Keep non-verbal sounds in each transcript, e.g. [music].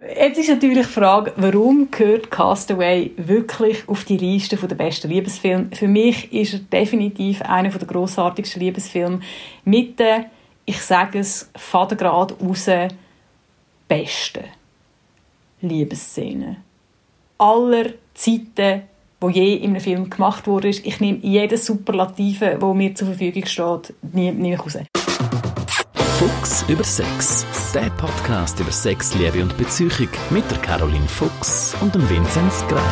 Jetzt ist natürlich die Frage, warum gehört Castaway wirklich auf die Liste der besten Liebesfilme? Für mich ist er definitiv einer der grossartigsten Liebesfilme mit der, ich sage es, Vatergrad raus, besten Liebesszenen aller Zeiten, wo je in einem Film gemacht wurde. Ich nehme jedes Superlative, wo mir zur Verfügung steht, nie, nie raus. Fuchs über Sex. Der Podcast über Sex, Liebe und Beziehung mit der Caroline Fuchs und dem Vinzenz Grein.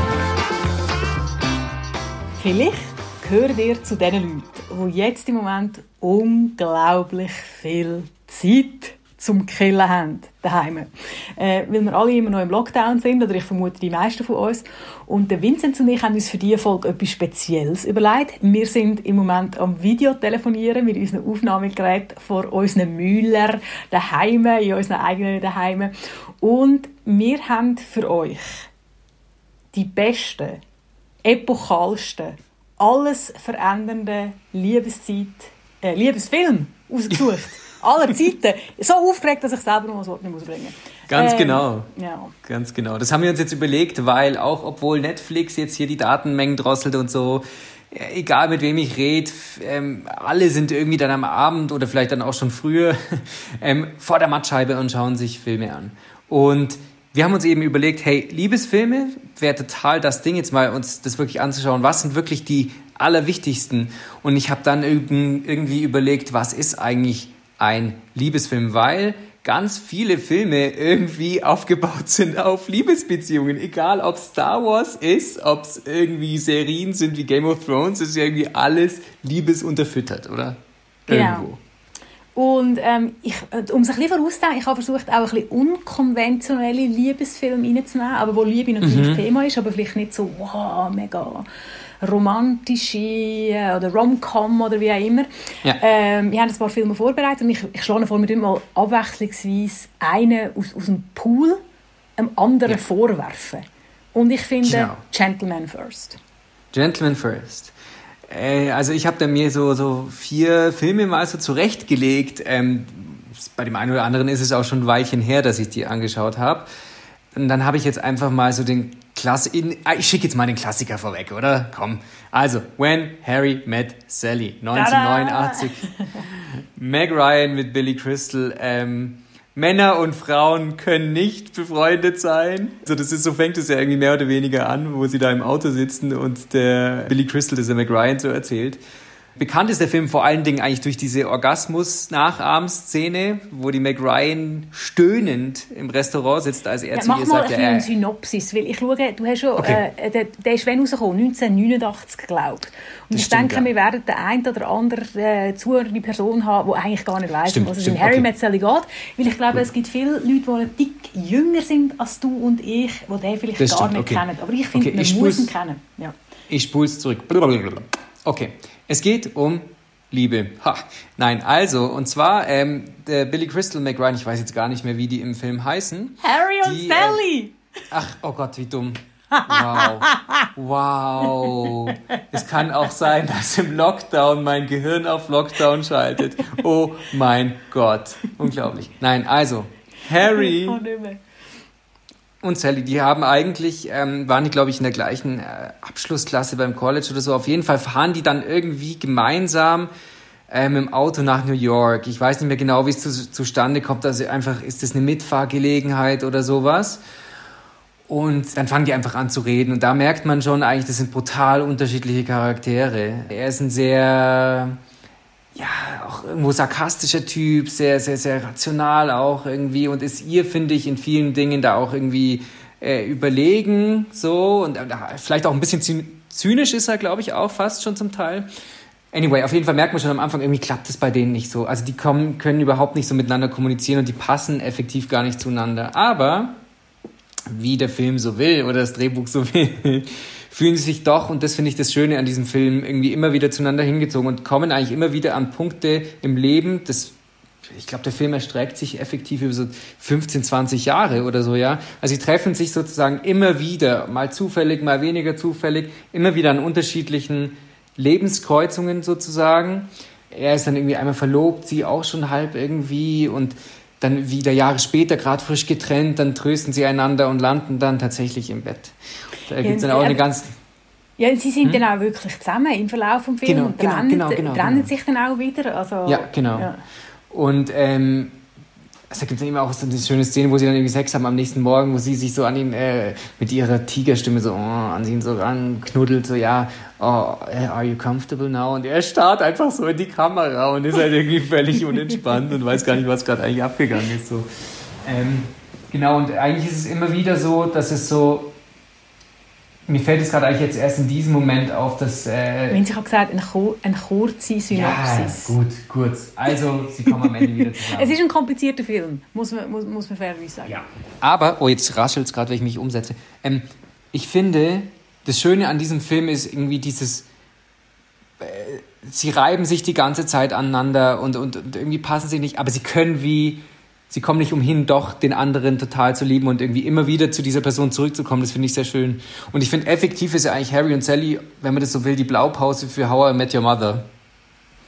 Vielleicht gehört ihr zu den Leuten, die jetzt im Moment unglaublich viel Zeit zum Killen haben, daheim. Äh, weil wir alle immer noch im Lockdown sind, oder ich vermute die meisten von uns. Und der Vincent und ich haben uns für diese Folge etwas Spezielles überlegt. Wir sind im Moment am Videotelefonieren mit unseren Aufnahmegeräten vor unseren Müller daheim, in unseren eigenen daheim. Und wir haben für euch die besten, epochalsten, alles verändernden Liebeszeit, äh, Liebesfilm ausgesucht [laughs] aller Zeiten. So aufgeregt, dass ich selber noch das Wort nicht ausbringen muss. Ganz ähm, genau. Ja. Ganz genau. Das haben wir uns jetzt überlegt, weil auch obwohl Netflix jetzt hier die Datenmengen drosselt und so, egal mit wem ich rede, ähm, alle sind irgendwie dann am Abend oder vielleicht dann auch schon früher [laughs] ähm, vor der Mattscheibe und schauen sich Filme an. Und wir haben uns eben überlegt, hey, Liebesfilme wäre total das Ding, jetzt mal uns das wirklich anzuschauen. Was sind wirklich die allerwichtigsten? Und ich habe dann irgendwie überlegt, was ist eigentlich ein Liebesfilm, weil ganz viele Filme irgendwie [laughs] aufgebaut sind auf Liebesbeziehungen. Egal, ob Star Wars ist, ob es irgendwie Serien sind wie Game of Thrones, ist irgendwie alles liebesunterfüttert, oder? Genau. Irgendwo. Und ähm, ich, um es ein bisschen vorauszudenken, ich habe versucht, auch ein bisschen unkonventionelle Liebesfilme reinzunehmen, aber wo Liebe natürlich mhm. Thema ist, aber vielleicht nicht so, wow, mega romantische äh, oder Rom-Com oder wie auch immer. Ja. Ähm, wir haben ein paar Filme vorbereitet und ich, ich schlage vor, wir mal abwechslungsweise einen aus, aus dem Pool einem anderen ja. vorwerfen. Und ich finde genau. Gentleman First. Gentleman First. Äh, also ich habe da mir so, so vier Filme mal so zurechtgelegt. Ähm, bei dem einen oder anderen ist es auch schon ein Weilchen her, dass ich die angeschaut habe. Und dann habe ich jetzt einfach mal so den Klass ah, ich schicke jetzt mal den Klassiker vorweg, oder? Komm. Also, When Harry Met Sally, 1989. Meg Ryan mit Billy Crystal. Ähm, Männer und Frauen können nicht befreundet sein. Also das ist so fängt es ja irgendwie mehr oder weniger an, wo sie da im Auto sitzen und der Billy Crystal, das der Meg Ryan so erzählt. Bekannt ist der Film vor allen Dingen eigentlich durch diese Orgasmus-Nachahmszene, wo die Meg Ryan stöhnend im Restaurant sitzt, als er ja, zu ihr sagt... Mach mal eine Synopsis, weil ich schaue, du hast schon, okay. äh, der, der ist wann rausgekommen? 1989, glaube ich. Und das ich denke, ja. wir werden den einen oder anderen äh, zuhörende Person haben, die eigentlich gar nicht weiss, was es in Harry okay. Met Sally geht. Weil ich glaube, es gibt viele Leute, die ein dick jünger sind als du und ich, die den vielleicht das gar stimmt. nicht okay. kennen. Aber ich finde, okay, man muss ihn kennen. Ja. Ich spule es zurück. Okay. Es geht um Liebe. Ha. Nein, also, und zwar ähm, der Billy Crystal McRyan, ich weiß jetzt gar nicht mehr, wie die im Film heißen. Harry und die, Sally! Äh, ach, oh Gott, wie dumm. Wow. Wow. Es kann auch sein, dass im Lockdown mein Gehirn auf Lockdown schaltet. Oh mein Gott. Unglaublich. Nein, also, Harry und Sally, die haben eigentlich, ähm, waren die, glaube ich, in der gleichen äh, Abschlussklasse beim College oder so. Auf jeden Fall fahren die dann irgendwie gemeinsam ähm, im Auto nach New York. Ich weiß nicht mehr genau, wie es zu, zustande kommt. Also einfach, ist das eine Mitfahrgelegenheit oder sowas? Und dann fangen die einfach an zu reden. Und da merkt man schon eigentlich, das sind brutal unterschiedliche Charaktere. Er ist ein sehr ja, auch irgendwo sarkastischer Typ, sehr, sehr, sehr rational auch irgendwie und ist ihr, finde ich, in vielen Dingen da auch irgendwie äh, überlegen, so und äh, vielleicht auch ein bisschen zynisch ist er, glaube ich, auch fast schon zum Teil. Anyway, auf jeden Fall merkt man schon am Anfang, irgendwie klappt es bei denen nicht so. Also die kommen, können überhaupt nicht so miteinander kommunizieren und die passen effektiv gar nicht zueinander. Aber wie der Film so will oder das Drehbuch so [laughs] will, fühlen sie sich doch, und das finde ich das Schöne an diesem Film, irgendwie immer wieder zueinander hingezogen und kommen eigentlich immer wieder an Punkte im Leben, das ich glaube, der Film erstreckt sich effektiv über so 15, 20 Jahre oder so, ja. Also sie treffen sich sozusagen immer wieder, mal zufällig, mal weniger zufällig, immer wieder an unterschiedlichen Lebenskreuzungen sozusagen. Er ist dann irgendwie einmal verlobt, sie auch schon halb irgendwie und dann wieder Jahre später, gerade frisch getrennt, dann trösten sie einander und landen dann tatsächlich im Bett. Da gibt es dann auch eine ganz... Ja, sie sind hm? dann auch wirklich zusammen im Verlauf des Films genau, und genau, trennen, genau, genau, genau. sich dann auch wieder. Also, Ja, genau. ja. Und ähm, also da gibt es immer auch so eine schöne Szene, wo sie dann irgendwie Sex haben am nächsten Morgen, wo sie sich so an ihn äh, mit ihrer Tigerstimme so oh, an ihn so ranknuddelt, so ja, oh, äh, are you comfortable now? Und er starrt einfach so in die Kamera und ist halt irgendwie völlig unentspannt und weiß gar nicht, was gerade eigentlich abgegangen ist. So. Ähm, genau, und eigentlich ist es immer wieder so, dass es so, mir fällt es gerade eigentlich jetzt erst in diesem Moment auf, dass... Äh, Wenn Sie gerade gesagt eine, kur eine kurze ja, Synopsis. gut, kurz. Also, sie kommen am Ende wieder zusammen. [laughs] Es ist ein komplizierter Film, muss man, muss, muss man fairerweise sagen. Ja. Aber, oh, jetzt raschelt es gerade, wenn ich mich umsetze. Ähm, ich finde, das Schöne an diesem Film ist irgendwie dieses. Äh, sie reiben sich die ganze Zeit aneinander und, und, und irgendwie passen sie nicht, aber sie können wie. Sie kommen nicht umhin, doch den anderen total zu lieben und irgendwie immer wieder zu dieser Person zurückzukommen. Das finde ich sehr schön. Und ich finde, effektiv ist ja eigentlich Harry und Sally, wenn man das so will, die Blaupause für How I Met Your Mother.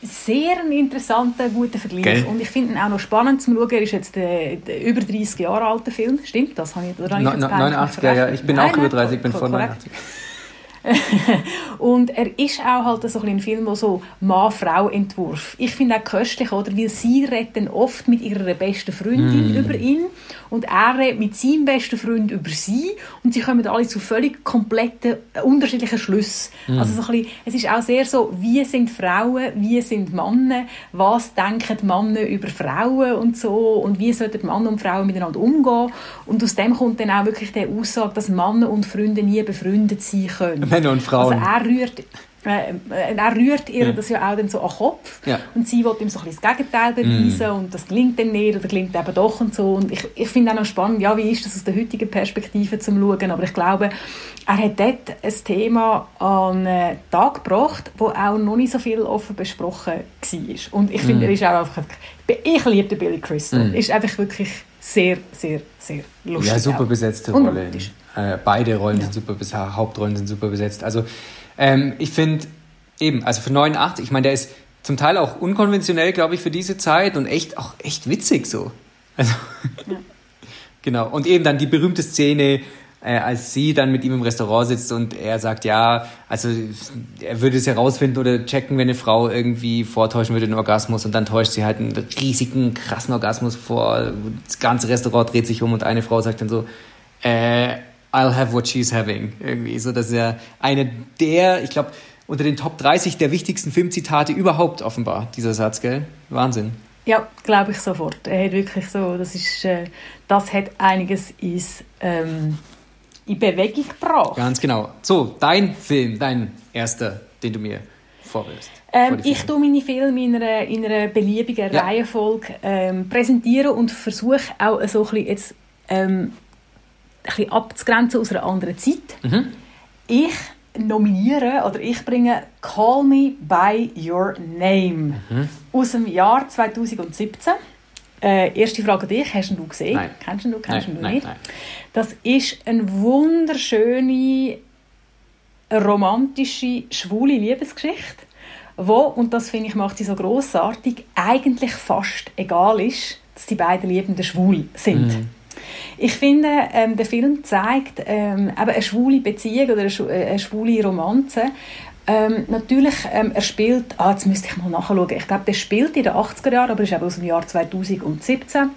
Sehr ein interessanter, guter Vergleich. Gell? Und ich finde ihn auch noch spannend zum Schauen. Er ist jetzt der, der über 30 Jahre alte Film. Stimmt das? Habe ich, oder habe ich No, jetzt no, peinlich 89, ja, ja. Ich bin Nein, auch über nein, 30, ich bin korrekt. 89. [laughs] Und er ist auch halt so ein, Film, wo so Mann-Frau-Entwurf. Ich finde auch köstlich, oder? Weil sie redet oft mit ihrer besten Freundin über ihn und er redet mit seinem besten Freund über sie und sie kommen alle zu völlig kompletten, äh, unterschiedlichen Schlüssen. Also so ein bisschen, es ist auch sehr so, wie sind Frauen, wie sind Männer, was denken Männer über Frauen und so und wie sollten Männer und Frauen miteinander umgehen. Und aus dem kommt dann auch wirklich die Aussage, dass Männer und Freunde nie befreundet sein können. Männer und Frauen. Also er rührt, äh, äh, er rührt ihr das ja auch dann so an den Kopf. Ja. und sie will ihm so ein bisschen das Gegenteil beweisen und das gelingt dann nicht oder gelingt eben doch und so. Und ich, ich finde auch noch spannend, ja, wie ist das aus der heutigen Perspektive zum Schauen, aber ich glaube, er hat dort ein Thema an den Tag gebracht, wo auch noch nicht so viel offen besprochen war. Und ich finde, er ist auch einfach, ich liebe den Billy Crystal, ist einfach wirklich sehr, sehr, sehr lustig. Ja, super besetzte Rolle. Äh, beide Rollen sind super besetzt, Hauptrollen sind super besetzt. Also ähm, ich finde eben, also für 89, ich meine, der ist zum Teil auch unkonventionell, glaube ich, für diese Zeit und echt auch echt witzig so. Also [laughs] genau. Und eben dann die berühmte Szene, äh, als sie dann mit ihm im Restaurant sitzt und er sagt, ja, also er würde es herausfinden oder checken, wenn eine Frau irgendwie vortäuschen würde, einen Orgasmus und dann täuscht sie halt einen riesigen, krassen Orgasmus vor. Das ganze Restaurant dreht sich um und eine Frau sagt dann so, äh, I'll have what she's having. Irgendwie so, dass er eine der, ich glaube, unter den Top 30 der wichtigsten Filmzitate überhaupt offenbar, dieser Satz, gell? Wahnsinn. Ja, glaube ich sofort. Er hat wirklich so, das ist, äh, das hat einiges ins, ähm, in Bewegung gebracht. Ganz genau. So, dein Film, dein erster, den du mir vorwirfst. Ähm, ich tue meine Filme in einer, in einer beliebigen Ja. Reihenfolge ähm, präsentieren und versuche auch so ein bisschen jetzt ähm, bisschen abzugrenzen aus einer anderen Zeit. Mhm. Ich nominiere oder ich bringe Call Me By Your Name Mhm. aus dem Jahr 2017. Äh, erste Frage an dich, hast du ihn gesehen? Nein. Kennst du ihn, kennst du Nein, ihn nein, nicht? nein. Das ist eine wunderschöne romantische, schwule Liebesgeschichte, wo, und das finde ich macht sie so großartig, eigentlich fast egal ist, dass die beiden Liebenden schwul sind. Ich finde, ähm, der Film zeigt ähm, eben eine schwule Beziehung oder eine, äh, eine schwule Romanze. Ähm, natürlich, ähm, er spielt, ah, jetzt müsste ich mal nachschauen, ich glaube, der spielt in den 80er Jahren, aber ist eben aus dem Jahr 2017.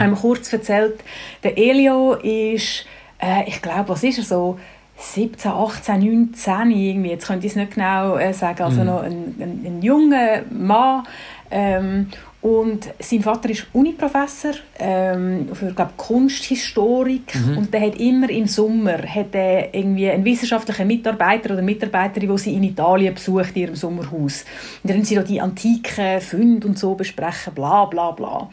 Ähm, kurz erzählt, der Elio ist, äh, ich glaube, was ist er so, 17, 18, 19 irgendwie, jetzt könnte ich es nicht genau äh, sagen, also noch ein, ein, ein junger Mann. Ähm, und sein Vater ist Uniprofessor ähm, für glaub, Kunsthistorik und der hat immer im Sommer hat er irgendwie einen wissenschaftlichen Mitarbeiter oder Mitarbeiterin, die sie in Italien besucht, in ihrem Sommerhaus. Und dann haben sie da die antiken Funde und so besprechen, bla bla bla.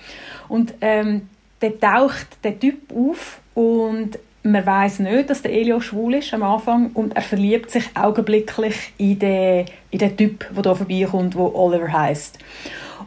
Und ähm, dann taucht der Typ auf und man weiß nicht, dass der Elio schwul ist am Anfang und er verliebt sich augenblicklich in den, in den Typ, der hier vorbeikommt, der Oliver heißt.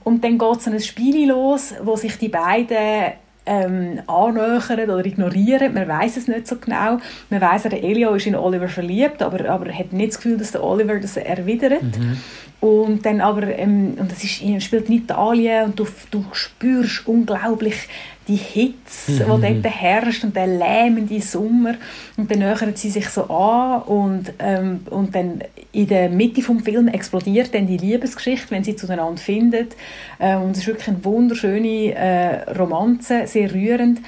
Und dann geht so ein Spiel los, wo sich die beiden ähm, annähern oder ignorieren. Man weiß es nicht so genau. Man weiß, der Elio ist in Oliver verliebt, aber, aber hat nicht das Gefühl, dass der Oliver das erwidert. Mhm. Und dann aber, ähm, und das ist, spielt in Italien und du, du spürst unglaublich die Hitze, mhm. die dort herrscht und der lähmende Sommer. Und dann nähern sie sich so an und, ähm, und dann in der Mitte des Films explodiert dann die Liebesgeschichte, wenn sie zueinander finden. Ähm, und es ist wirklich eine wunderschöne äh, Romanze, sehr rührend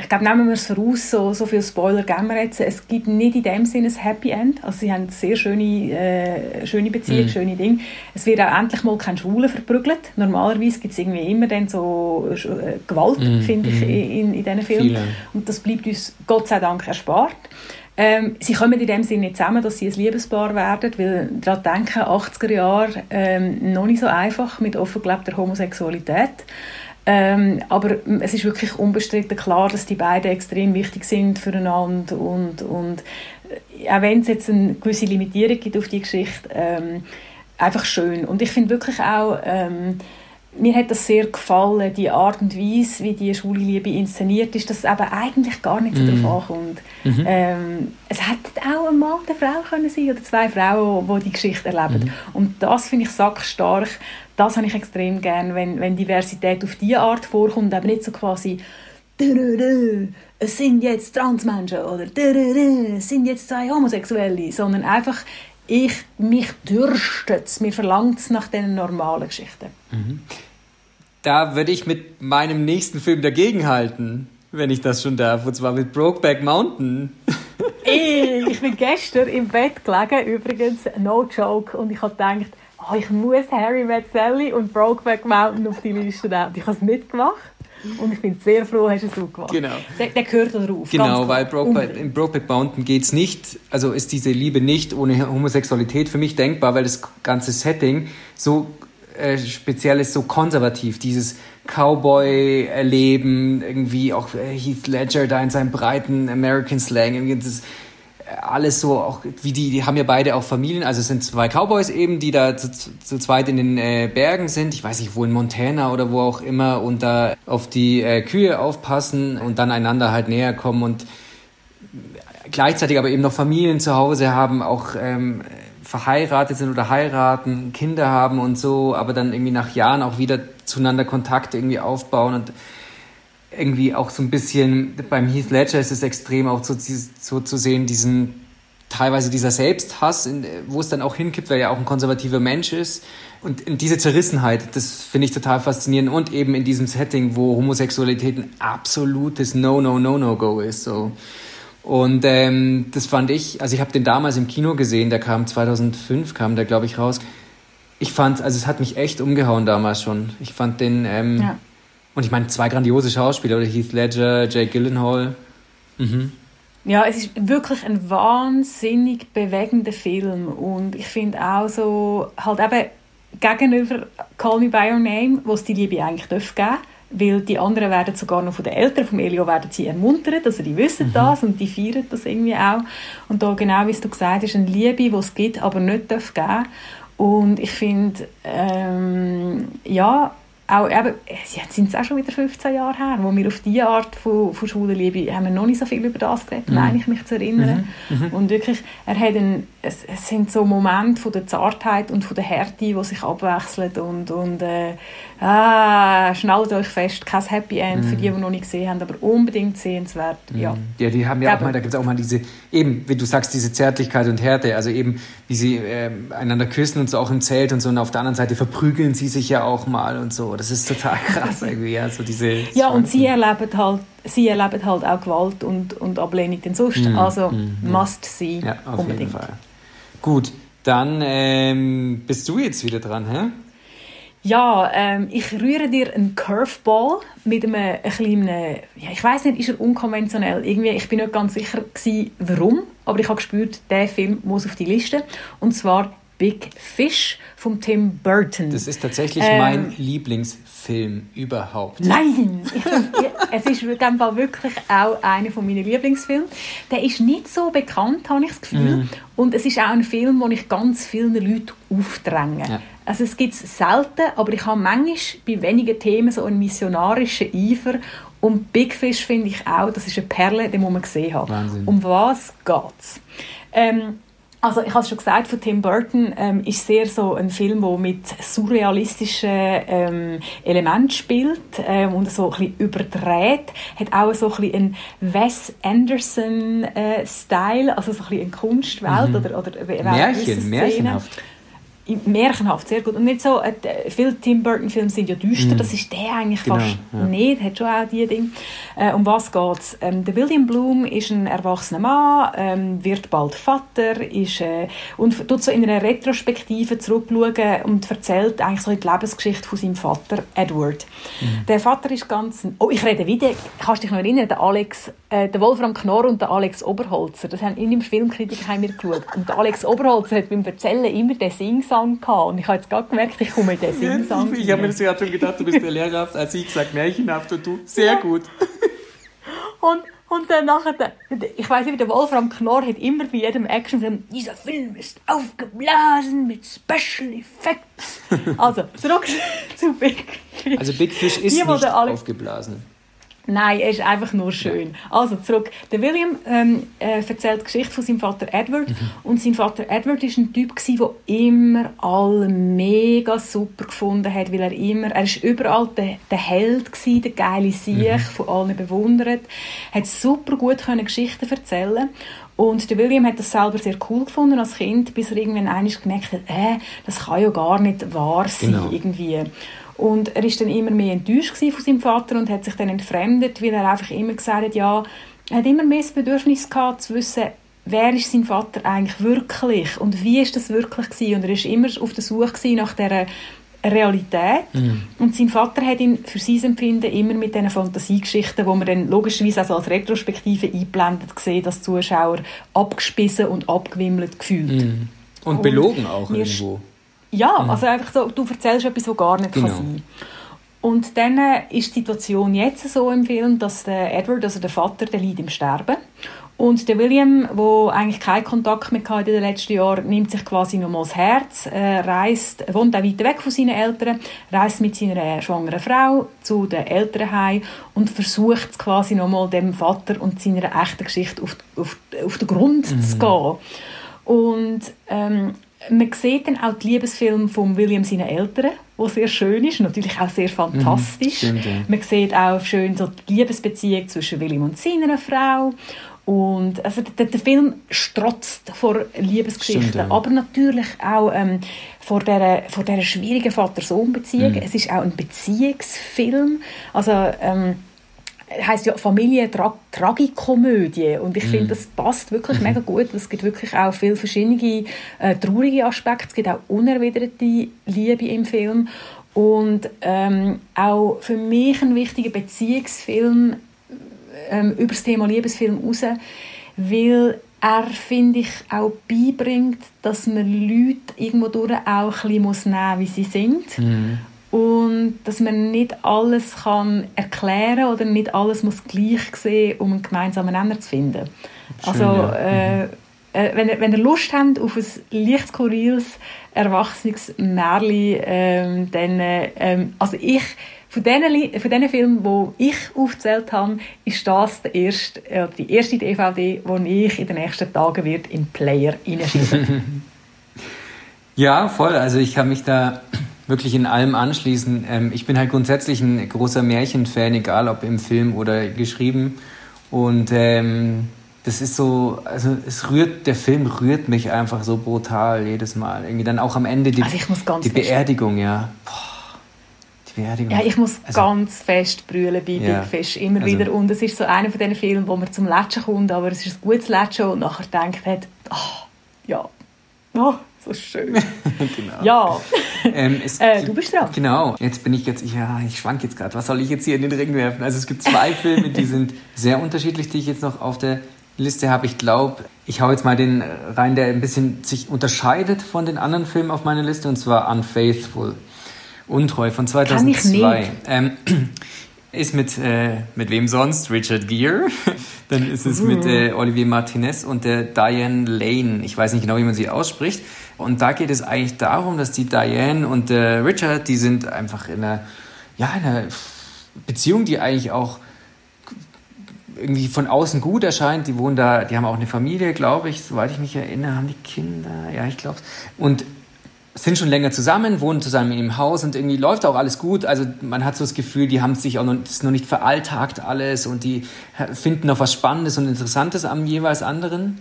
ich glaube, nehmen wir es voraus, so, so viel Spoiler geben wir jetzt. Es gibt nicht in dem Sinne ein Happy End. Also sie haben eine sehr schöne, äh, schöne Beziehung, mm. schöne Dinge. Es wird auch endlich mal kein Schwule verprügelt. Normalerweise gibt es irgendwie immer dann so äh, Gewalt, mm. finde ich, mm. in, in diesen Filmen. Viele. Und das bleibt uns Gott sei Dank erspart. Ähm, sie kommen in dem Sinne nicht zusammen, dass sie ein Liebespaar werden, weil daran denken, 80er Jahre ähm, noch nicht so einfach mit offengelebter Homosexualität. Ähm, aber es ist wirklich unbestritten klar, dass die beiden extrem wichtig sind füreinander und, und äh, auch wenn es jetzt eine gewisse Limitierung gibt auf die Geschichte, ähm, einfach schön. Und ich finde wirklich auch, ähm, mir hat das sehr gefallen, die Art und Weise, wie die schwule Liebe inszeniert ist, dass es eben eigentlich gar nicht so mm. darauf ankommt. Mm -hmm. ähm, es hätte auch ein Mann eine Frau können sein oder zwei Frauen, die die Geschichte erleben. Mm. Und das finde ich sackstark, das habe ich extrem gern, wenn, wenn Diversität auf diese Art vorkommt, aber nicht so quasi es sind jetzt Transmenschen oder es sind jetzt zwei Homosexuelle, sondern einfach ich, mich dürstet es, mir verlangt es nach den normalen Geschichten. Mhm. Da würde ich mit meinem nächsten Film dagegenhalten, wenn ich das schon darf, und zwar mit Brokeback Mountain. [laughs] ich bin gestern im Bett gelegen, übrigens, no joke, und ich habe gedacht, oh, ich muss Harry Met Sally und Brokeback Mountain auf die Liste nehmen. Ich habe es nicht gemacht. Und ich bin sehr froh, hast du es so gemacht. Genau. Der, der gehört da drauf. Genau, weil Brokeback, in Brokeback Mountain geht es nicht, also ist diese Liebe nicht ohne Homosexualität für mich denkbar, weil das ganze Setting so äh, speziell ist, so konservativ. Dieses Cowboy-Erleben, irgendwie auch äh, Heath Ledger da in seinem breiten American Slang, irgendwie das alles so, auch wie die, die haben ja beide auch Familien, also es sind zwei Cowboys eben, die da zu, zu zweit in den äh, Bergen sind, ich weiß nicht, wo in Montana oder wo auch immer und da auf die äh, Kühe aufpassen und dann einander halt näher kommen und gleichzeitig aber eben noch Familien zu Hause haben, auch ähm, verheiratet sind oder heiraten, Kinder haben und so, aber dann irgendwie nach Jahren auch wieder zueinander Kontakt irgendwie aufbauen und irgendwie auch so ein bisschen, beim Heath Ledger ist es extrem auch so, so zu sehen, diesen, teilweise dieser Selbsthass, wo es dann auch hinkippt, weil er auch ein konservativer Mensch ist. Und diese Zerrissenheit, das finde ich total faszinierend. Und eben in diesem Setting, wo Homosexualität ein absolutes No-No-No-No-Go ist. So. Und ähm, das fand ich, also ich habe den damals im Kino gesehen, der kam 2005, kam der, glaube ich, raus. Ich fand, also es hat mich echt umgehauen damals schon. Ich fand den, ähm, ja. Und ich meine, zwei grandiose Schauspieler, oder Heath Ledger, Jake Gyllenhaal. Mhm. Ja, es ist wirklich ein wahnsinnig bewegender Film. Und ich finde auch so, halt eben gegenüber Call Me By Your Name, wo es die Liebe eigentlich geben darf, weil die anderen werden sogar noch von den Eltern vom Elio werden sie ermuntert, also die wissen mhm. das und die feiern das irgendwie auch. Und da genau, wie du gesagt hast, eine Liebe, die es gibt, aber nicht darf geben. Und ich finde, ähm, ja, auch eben, jetzt sind es auch schon wieder 15 Jahre her, wo wir auf diese Art von, von Schwulenliebe haben wir noch nicht so viel über das geredet, mhm. meine ich mich zu erinnern. Mhm. Mhm. Und wirklich, er hat einen, es, es, sind so Momente von der Zartheit und von der Härte, die sich abwechseln und, und äh, ah, schnallt euch fest, kein Happy End für die, die noch nicht gesehen haben, aber unbedingt sehenswert. Ja, ja die haben ja auch mal, da gibt es auch mal diese, eben, wie du sagst, diese Zärtlichkeit und Härte, also eben, wie sie äh, einander küssen und so auch im Zelt und so und auf der anderen Seite verprügeln sie sich ja auch mal und so das ist total krass irgendwie, ja, so diese... Ja, und sie erleben halt, sie erleben halt auch Gewalt und, und Ablehnung denn sonst, mm, also mm, must see, ja, auf unbedingt. Jeden Fall. Gut, dann ähm, bist du jetzt wieder dran, hä? Ja, ähm, ich rühre dir einen Curveball mit einem, einem kleinen, ja, ich weiß nicht, ist er unkonventionell? Irgendwie, ich bin nicht ganz sicher gewesen, warum, aber ich habe gespürt, der Film muss auf die Liste. Und zwar Big Fish von Tim Burton. Das ist tatsächlich ähm, mein Lieblingsfilm überhaupt. Nein! [laughs] es ist Fall wirklich auch einer von meinen Lieblingsfilmen. Der ist nicht so bekannt, habe ich das Gefühl. Mm. Und es ist auch ein Film, den ich ganz vielen Leuten aufdränge. Ja. Also es gibt es selten, aber ich habe manchmal bei wenigen Themen so einen missionarischen Eifer Und Big Fish finde ich auch, das ist eine Perle, die muss man gesehen haben. Wahnsinn. Um was geht's? Ähm, also ich habe es schon gesagt, von Tim Burton ähm, ist sehr so ein Film, der mit surrealistischen ähm, Elementen spielt ähm, und so ein bisschen überdreht. Hat auch so ein bisschen einen Wes Anderson-Style, also so ein bisschen eine Kunstwelt Mhm. oder, oder Märchen, märchenhaft. Märchenhaft, sehr gut. Und nicht so, äh, viele Tim Burton-Filme sind ja düster, Mhm. das ist der eigentlich Genau, fast ja. nicht, hat schon auch die Dinge. Äh, um was geht es? Ähm, der William Bloom ist ein erwachsener Mann, ähm, wird bald Vater ist, äh, und tut so in einer Retrospektive zurückschauen und erzählt eigentlich so die Lebensgeschichte von seinem Vater Edward. Mhm. Der Vater ist ganz... Oh, ich rede wieder, kannst dich noch erinnern, der Alex, äh, der Wolfram Knorr und der Alex Oberholzer, das haben in dem Filmkritiker haben wir geschaut. Und der Alex Oberholzer hat beim Erzählen immer den Singsang gehabt. Und ich habe jetzt gerade gemerkt, ich komme in den Singsang. Ich habe mir das gerade schon gedacht, du bist der lehrerhaft, als ich gesagt märchenhaft und du sehr gut. [laughs] Und, und dann nachher, der, ich weiß nicht, wie der Wolfram Knorr hat immer bei jedem Actionfilm, dieser Film ist aufgeblasen mit Special Effects. [laughs] Also, zurück [laughs] zu Big Fish. Also Big Fish ist Hier, wo nicht aufgeblasen. Nein, er ist einfach nur schön. Also zurück. Der William ähm, äh, erzählt die Geschichte von seinem Vater Edward. Und sein Vater Edward war ein Typ, der immer alle mega super gefunden hat, weil er immer, er ist überall der, der Held gewesen, der geile Sieg, von allen bewundert, hat super gut können Geschichten erzählen und der William hat das selber sehr cool gefunden als Kind, bis er irgendwann einmal gemerkt hat, äh, das kann ja gar nicht wahr sein Genau. irgendwie. Und er ist dann immer mehr enttäuscht von seinem Vater und hat sich dann entfremdet, weil er einfach immer gesagt hat, ja, er hat immer mehr das Bedürfnis gehabt, zu wissen, wer ist sein Vater eigentlich wirklich und wie ist das wirklich gewesen. Und er ist immer auf der Suche nach dieser Realität. Und sein Vater hat ihn für sein Empfinden immer mit diesen Fantasiegeschichten, wo man dann logischerweise also als Retrospektive eingeblendet sieht, dass die Zuschauer abgespissen und abgewimmelt gefühlt. Und, Und belogen auch irgendwo. Ja, also einfach so, du erzählst etwas, was gar nicht Genau. kann sein Und dann äh, ist die Situation jetzt so im Film, dass der Edward, also der Vater, der liegt im Sterben. Und der William, der eigentlich keinen Kontakt mehr hatte in den letzten Jahren, nimmt sich quasi nochmal das Herz, äh, reist, wohnt auch weit weg von seinen Eltern, reist mit seiner schwangeren Frau zu den Eltern heim und versucht quasi nochmal dem Vater und seiner echten Geschichte auf, auf, auf den Grund zu gehen. Und ähm, man sieht dann auch die Liebesfilme von William seinen Eltern, wo sehr schön ist, natürlich auch sehr fantastisch. stimmt, ja. Man sieht auch schön so die Liebesbeziehung zwischen William und seiner Frau. Und also der, der Film strotzt vor Liebesgeschichten, Stimmt, ja. aber natürlich auch ähm, vor dieser, vor dieser schwierigen Vater-Sohn-Beziehung. Mhm. Es ist auch ein Beziehungsfilm. Also ähm, heißt ja Familie Tra Tragikomödie. Und ich finde das passt wirklich [laughs] mega gut. Es gibt wirklich auch viele verschiedene äh, traurige Aspekte. Es gibt auch unerwiderte Liebe im Film. Und ähm, auch für mich ein wichtiger Beziehungsfilm ähm, über das Thema Liebesfilm raus, weil er, finde ich, auch beibringt, dass man Leute irgendwo durch auch ein bisschen muss nehmen wie sie sind. Und dass man nicht alles kann erklären oder nicht alles muss gleich sehen, um einen gemeinsamen Nenner zu finden. also, ja. äh, äh, wenn, ihr, wenn ihr Lust habt auf ein leicht skurriles, erwachsenes Märchen, ähm, dann, äh, ähm, also ich, von diesen, Li- von diesen Filmen, die ich aufgezählt habe, ist das der erste, äh, die erste DVD, die ich in den nächsten Tagen wird im Player reinschieben [laughs] [laughs] Ja, voll. Also ich kann mich da wirklich in allem anschließen. Ähm, ich bin halt grundsätzlich ein großer Märchenfan, egal ob im Film oder geschrieben. Und ähm, das ist so, also es rührt, der Film rührt mich einfach so brutal jedes Mal. Irgendwie dann auch am Ende die, Also ich muss ganz die Beerdigung, ja. Boah, die Beerdigung. Ja, ich muss Also- ganz fest brüllen bei Ja. Big Fish, immer Also- wieder. Und es ist so einer von diesen Filmen, wo man zum Latschen kommt, aber es ist ein gutes Latschen und nachher denkt hat, ah, ja, oh, so schön. [laughs] genau. ja, Ähm, Äh, du bist dran. Genau. Jetzt bin ich jetzt, ja, ich schwank jetzt gerade. Was soll ich jetzt hier in den Ring werfen? Also es gibt zwei [laughs] Filme, die sind sehr unterschiedlich, die ich jetzt noch auf der Liste habe. Ich glaube, ich hau jetzt mal den rein, der ein bisschen sich unterscheidet von den anderen Filmen auf meiner Liste, und zwar Unfaithful. Untreu von 2002. nicht. Ähm, ist mit, äh, mit wem sonst? Richard Gere. [laughs] Dann ist es mit äh, Olivier Martinez und der Diane Lane. Ich weiß nicht genau, wie man sie ausspricht. Und da geht es eigentlich darum, dass die Diane und der Richard, die sind einfach in einer, ja, in einer Beziehung, die eigentlich auch irgendwie von außen gut erscheint. Die wohnen da, die haben auch eine Familie, glaube ich, soweit ich mich erinnere, haben die Kinder, ja, ich glaube. Und sind schon länger zusammen, wohnen zusammen im Haus und irgendwie läuft auch alles gut. Also man hat so das Gefühl, die haben sich auch noch, ist noch nicht veralltagt alles und die finden noch was Spannendes und Interessantes am jeweils anderen.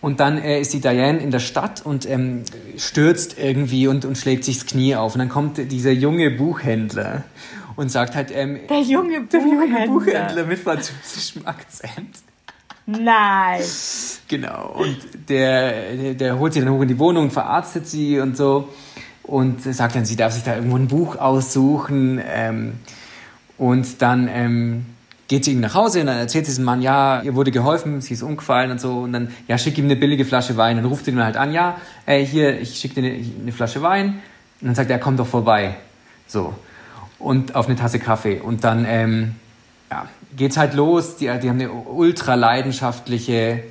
Und dann äh, ist die Diane in der Stadt und ähm, stürzt irgendwie und, und schlägt sich das Knie auf. Und dann kommt dieser junge Buchhändler und sagt halt... Ähm, der junge Buchhändler. Der junge Buchhändler mit französischem Akzent. Nein. Genau. Und der, der, der, holt sie dann hoch in die Wohnung, verarztet sie und so. Und sagt dann, sie darf sich da irgendwo ein Buch aussuchen. Ähm, und dann ähm, geht sie ihm nach Hause und dann erzählt sie diesem Mann, ja, ihr wurde geholfen, sie ist umgefallen und so. Und dann, ja, schick ihm eine billige Flasche Wein. Dann ruft ihn halt an, ja, ey, hier, ich schicke dir eine, eine Flasche Wein. Und dann sagt er, komm doch vorbei. So. Und auf eine Tasse Kaffee. Und dann, ähm, ja, geht's halt los. Die, die haben eine ultra leidenschaftliche,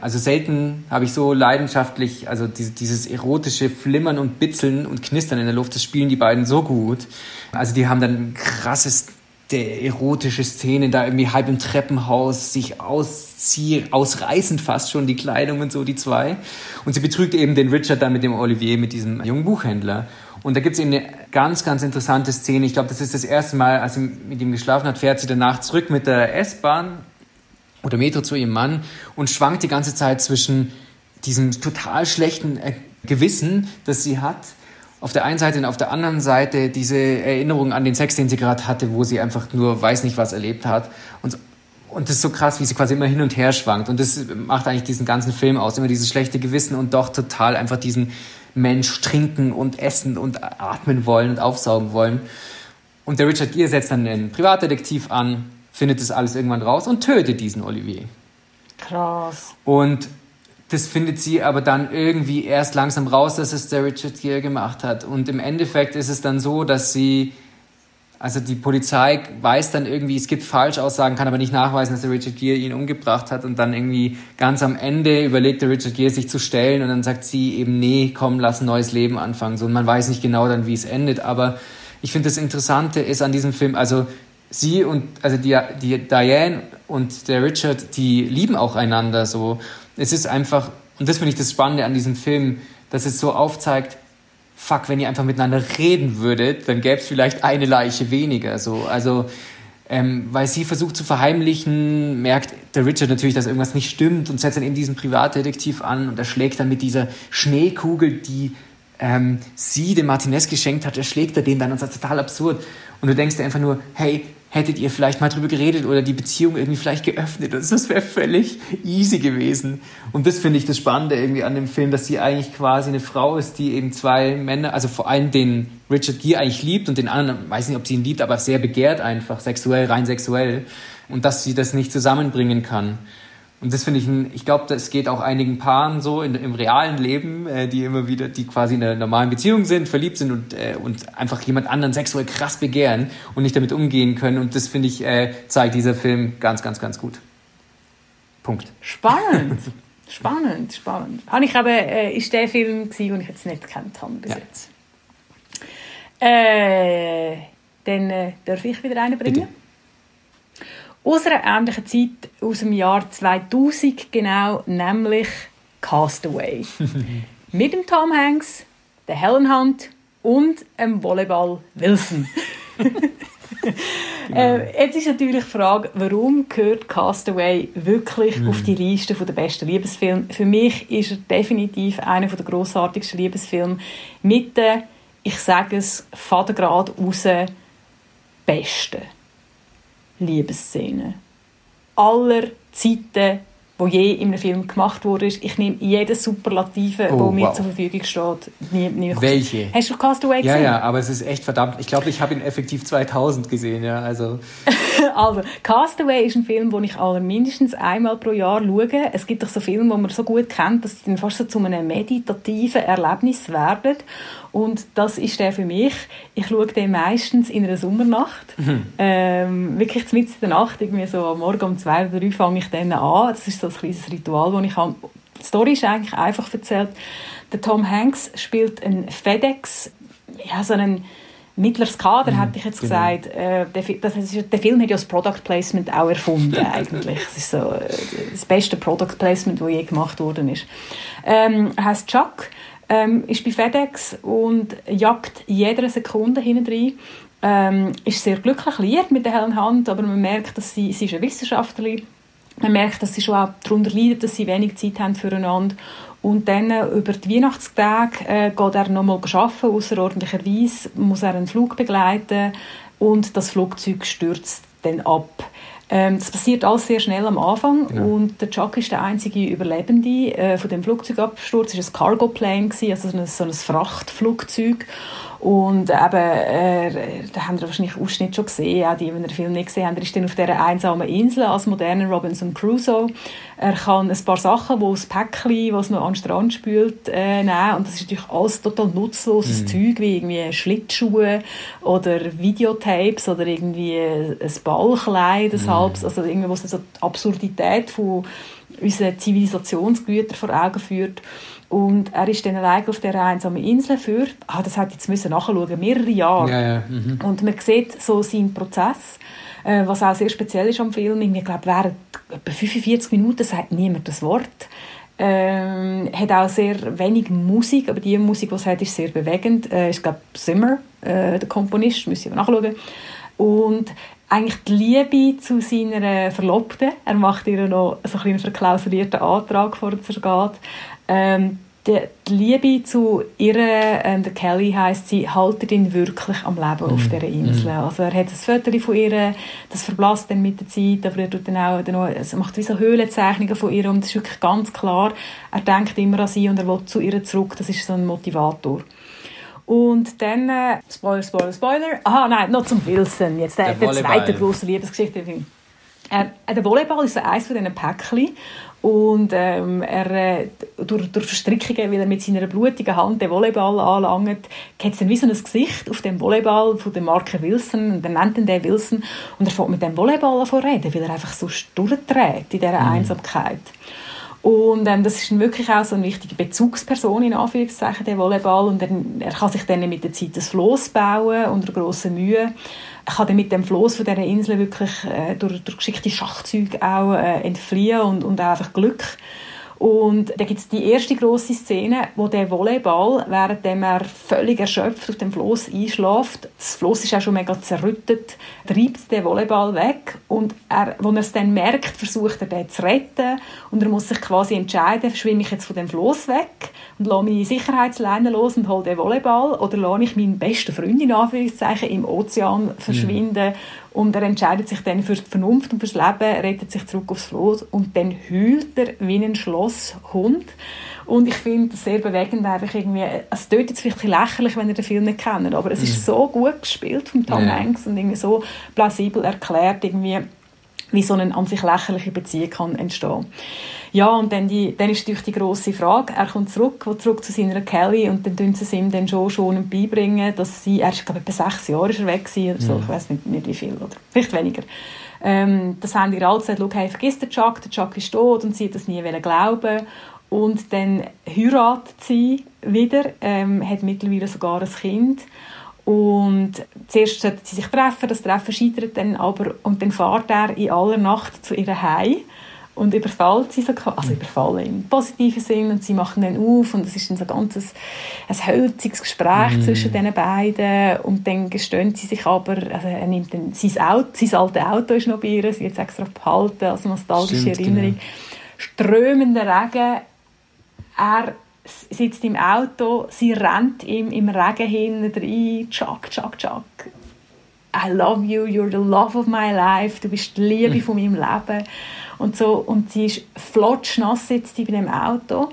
also selten habe ich so leidenschaftlich, also dieses, dieses erotische Flimmern und Bitzeln und Knistern in der Luft, das spielen die beiden so gut. Also die haben dann krasses erotische Szenen, da irgendwie halb im Treppenhaus sich ausziehen, ausreißend fast schon die Kleidung und so, die zwei. Und sie betrügt eben den Richard dann mit dem Olivier, mit diesem jungen Buchhändler. Und da gibt es eben eine ganz, ganz interessante Szene. Ich glaube, das ist das erste Mal, als sie mit ihm geschlafen hat, fährt sie danach zurück mit der S-Bahn oder Metro zu ihrem Mann und schwankt die ganze Zeit zwischen diesem total schlechten Gewissen, das sie hat, auf der einen Seite und auf der anderen Seite diese Erinnerung an den Sex, den sie gerade hatte, wo sie einfach nur weiß nicht was erlebt hat. Und, und das ist so krass, wie sie quasi immer hin und her schwankt. Und das macht eigentlich diesen ganzen Film aus. Immer dieses schlechte Gewissen und doch total einfach diesen Mensch trinken und essen und atmen wollen und aufsaugen wollen. Und der Richard Gere setzt dann einen Privatdetektiv an, findet das alles irgendwann raus und tötet diesen Olivier. Krass. Und das findet sie aber dann irgendwie erst langsam raus, dass es der Richard Gere gemacht hat. Und im Endeffekt ist es dann so, dass sie also die Polizei weiß dann irgendwie, es gibt Falschaussagen, kann aber nicht nachweisen, dass der Richard Gere ihn umgebracht hat. Und dann irgendwie ganz am Ende überlegt der Richard Gere sich zu stellen und dann sagt sie eben, nee, komm, lass ein neues Leben anfangen. So, und man weiß nicht genau dann, wie es endet. Aber ich finde das Interessante ist an diesem Film, also sie und, also die, die Diane und der Richard, die lieben auch einander so. Es ist einfach, und das finde ich das Spannende an diesem Film, dass es so aufzeigt, fuck, wenn ihr einfach miteinander reden würdet, dann gäbe es vielleicht eine Leiche weniger. So. Also, ähm, weil sie versucht zu verheimlichen, merkt der Richard natürlich, dass irgendwas nicht stimmt und setzt dann eben diesen Privatdetektiv an und er schlägt dann mit dieser Schneekugel, die ähm, sie dem Martinez geschenkt hat, erschlägt er den dann und ist total absurd. Und du denkst dir einfach nur, hey, hättet ihr vielleicht mal drüber geredet oder die Beziehung irgendwie vielleicht geöffnet. Und das wäre völlig easy gewesen. Und das finde ich das Spannende irgendwie an dem Film, dass sie eigentlich quasi eine Frau ist, die eben zwei Männer, also vor allem den Richard Gere eigentlich liebt und den anderen, weiß nicht, ob sie ihn liebt, aber sehr begehrt einfach, sexuell, rein sexuell. Und dass sie das nicht zusammenbringen kann. Und das finde ich, ein, ich glaube, das geht auch einigen Paaren so in, im realen Leben, äh, die immer wieder, die quasi in einer normalen Beziehung sind, verliebt sind und, äh, und einfach jemand anderen sexuell krass begehren und nicht damit umgehen können. Und das finde ich, äh, zeigt dieser Film ganz, ganz, ganz gut. Punkt. Spannend. [laughs] spannend, spannend. Habe ich aber, äh, ist der Film gewesen, den ich jetzt nicht gekannt habe bis ja. jetzt. Äh, dann äh, darf ich wieder einen bringen. Bitte aus einer ähnlichen Zeit aus dem Jahr 2000 genau, nämlich Castaway. [laughs] Mit dem Tom Hanks, der Helen Hunt und dem Volleyball Wilson. [laughs] genau. äh, jetzt ist natürlich die Frage, warum gehört Castaway wirklich mm. auf die Liste der besten Liebesfilme? Für mich ist er definitiv einer der grossartigsten Liebesfilme mit den, ich sage es, Vatergrad raus, besten. Liebesszene. Aller Zeiten, wo je in einem Film gemacht wurde. Ich nehme jedes Superlative, oh, wo mir wow. zur Verfügung steht. Nie, nie Welche? Hast du Castaway gesehen? Ja, ja, aber es ist echt verdammt. Ich glaube, ich habe ihn effektiv 2000 gesehen, ja. Also. [laughs] also, Castaway ist ein Film, den ich aller mindestens einmal pro Jahr schaue. Es gibt doch so Filme, die man so gut kennt, dass sie dann fast so zu einem meditativen Erlebnis werden. Und das ist der für mich. Ich schaue den meistens in einer Sommernacht. Mhm. Ähm, wirklich mitten in der Nacht, irgendwie so am Morgen um zwei oder drei fange ich dann an. Das ist so ein kleines Ritual, das ich habe. Die Story ist eigentlich einfach erzählt. Der Tom Hanks spielt einen FedEx, ja, so einen mittleres Kader, mhm, hätte ich jetzt genau. gesagt. Äh, der, das ist, der Film hat ja das Product Placement auch erfunden, [laughs] eigentlich. Es ist so äh, das beste Product Placement, das je gemacht worden ist. Ähm, er heißt Chuck, ähm, ist bei FedEx und jagt jede Sekunde hinten rein. Ähm, ist sehr glücklich liiert mit der hellen Hand, aber man merkt, dass sie, sie ist eine Wissenschaftlerin man merkt, dass sie schon auch darunter leiden, dass sie wenig Zeit haben füreinander. Und dann äh, über die Weihnachtstage äh, geht er nochmal arbeiten, außerordentlicherweise muss er einen Flug begleiten und das Flugzeug stürzt dann ab. Ähm, das passiert alles sehr schnell am Anfang ja. und der Chuck ist der einzige Überlebende äh, von dem Flugzeugabsturz. Es war ein Cargo-Plane, also so ein, so ein Frachtflugzeug. Und eben, äh, da haben wir wahrscheinlich Ausschnitt schon gesehen, auch die, die den Film nicht gesehen haben. Er ist dann auf dieser einsamen Insel als moderner Robinson Crusoe. Er kann ein paar Sachen, wo das Päckchen, was noch an den Strand spült, äh, nehmen. Und das ist natürlich alles total nutzloses mhm. Zeug, wie irgendwie Schlittschuhe oder Videotapes oder irgendwie ein Ballkleid, ein mhm. halbes, also es so die Absurdität von unseren Zivilisationsgütern vor Augen führt. Und er ist dann allein auf dieser einsamen Insel für, ah, das hat jetzt müssen nachschauen, mehrere Jahre. Ja, ja. Mhm. Und man sieht so seinen Prozess, äh, was auch sehr speziell ist am Film. Ich glaube, während etwa 45 Minuten sagt niemand das Wort. Ähm, hat auch sehr wenig Musik, aber die Musik, die es hat, ist sehr bewegend. Äh, ich glaube, Zimmer, äh, der Komponist, müssen wir nachschauen. Und eigentlich die Liebe zu seiner Verlobten. Er macht ihr noch so einen verklausulierten Antrag, bevor er geht. Ähm, die, Liebe zu ihr, ähm, der Kelly heisst sie, haltet ihn wirklich am Leben mm. auf mhm. dieser Insel. Mm. Also er hat ein Foto von ihr, das verblasst dann mit der Zeit, aber er tut dann auch, dann auch er macht wie so Höhlenzeichnungen von ihr und es ist wirklich ganz klar, er denkt immer an sie und er will zu ihr zurück, das ist so ein Motivator. Und dann, äh, Spoiler, Spoiler, Spoiler, aha, nein, noch zum Wilson, jetzt der, der, der zweite große Liebesgeschichte. Äh, der Volleyball ist so eines von diesen Päckchen und ähm, er, äh, durch, durch Verstrickungen, weil er mit seiner blutigen Hand den Volleyball anlangt, hat es dann wie so ein Gesicht auf dem Volleyball von der Marke Wilson. Und er nennt ihn den Wilson. Und er fängt mit dem Volleyball an reden, weil er einfach so durchdreht in dieser mhm. Einsamkeit. Und ähm, das ist wirklich auch so eine wichtige Bezugsperson, in Anführungszeichen, der Volleyball. Und er, er kann sich dann mit der Zeit das Floß bauen, unter grosser Mühe kann dann mit dem Floß von dieser Insel wirklich äh, durch, durch geschickte Schachzüge auch äh, entfliehen und, und auch einfach Glück und da gibt es die erste große Szene, wo der Volleyball, während er völlig erschöpft auf dem Floß einschläft, das Floß ist auch schon mega zerrüttet, treibt den Volleyball weg und er, wo er es dann merkt, versucht er den zu retten und er muss sich quasi entscheiden, schwimme ich jetzt von dem Floß weg und lasse meine Sicherheitsleine los und hole den Volleyball oder lasse ich meinen besten Freund in Anführungszeichen im Ozean verschwinden mhm. Und er entscheidet sich dann für die Vernunft und fürs Leben, rettet sich zurück aufs Floß und dann heult er wie ein Schlosshund. Und ich finde das sehr bewegend, einfach irgendwie, es tut jetzt vielleicht lächerlich, wenn ihr den Film nicht kennt, aber es ist mhm. so gut gespielt von Tom ja. Hanks und irgendwie so plausibel erklärt, irgendwie, wie so eine an sich lächerliche Beziehung kann entstehen ja, und dann, die, dann ist natürlich die grosse Frage, er kommt zurück, will zurück zu seiner Kelly und dann tun sie es ihm dann schon schon beibringen, dass sie, er ist glaube ich etwa sechs Jahre ist er weg gewesen, oder so, mhm. ich weiß nicht, nicht wie viel, oder vielleicht weniger. Ähm, das haben die alle gesagt, hey, vergiss den Chuck, der Chuck ist tot und sie hat das nie glauben und dann heiratet sie wieder, ähm, hat mittlerweile sogar ein Kind und zuerst sollten sie sich treffen, das Treffen scheitert dann aber und dann fährt er in aller Nacht zu ihrer Heim und überfällt sie so, also überfallen im positiven Sinn und sie machen dann auf und es ist dann so ein, ein hölziges Gespräch mm. zwischen den beiden und dann gestehen sie sich aber, also er nimmt dann sein, Auto, sein altes Auto ist noch bei ihr, sie hat es extra behalten, also nostalgische Stimmt, Erinnerung. Genau. Strömender Regen, er sitzt im Auto, sie rennt ihm im Regen hinten rein, tschak, tschak, tschak. I love you, you're the love of my life, du bist die Liebe mm. von meinem Leben. Und, so, und sie ist flotschnass sitzt bei dem Auto.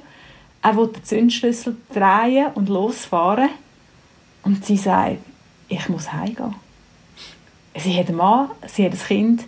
Er will den Zündschlüssel drehen und losfahren. Und sie sagt, ich muss heimgehen. Sie hat einen Mann, sie hat ein Kind.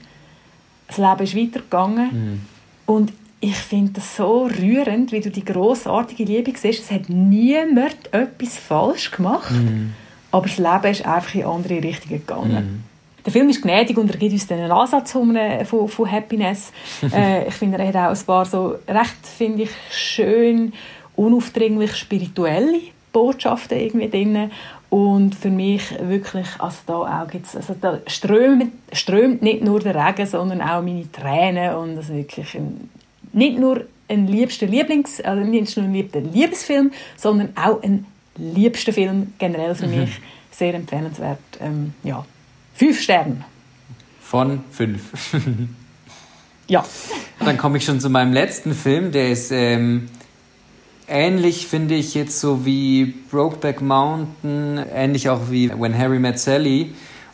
Das Leben ist weitergegangen. Mhm. Und ich finde das so rührend, wie du die großartige Liebe siehst. Es hat niemand etwas falsch gemacht, mhm. aber das Leben ist einfach in andere Richtungen gegangen. Mhm der Film ist gnädig und er gibt uns einen Ansatz von, von, von Happiness. [laughs] äh, ich finde, er hat auch ein paar so recht, finde ich, schön, unaufdringlich spirituelle Botschaften irgendwie drin. Und für mich wirklich, also da auch gibt's, also da strömt, strömt nicht nur der Regen, sondern auch meine Tränen und das wirklich ein, nicht nur ein liebster Lieblings, also nicht nur ein liebster Liebesfilm, sondern auch ein liebster Film generell für mhm. mich. Sehr empfehlenswert. Ähm, ja, fünf Sterne. Von fünf. [laughs] ja. Dann komme ich schon zu meinem letzten Film, der ist ähm, ähnlich, finde ich, jetzt so wie Brokeback Mountain, ähnlich auch wie When Harry Met Sally.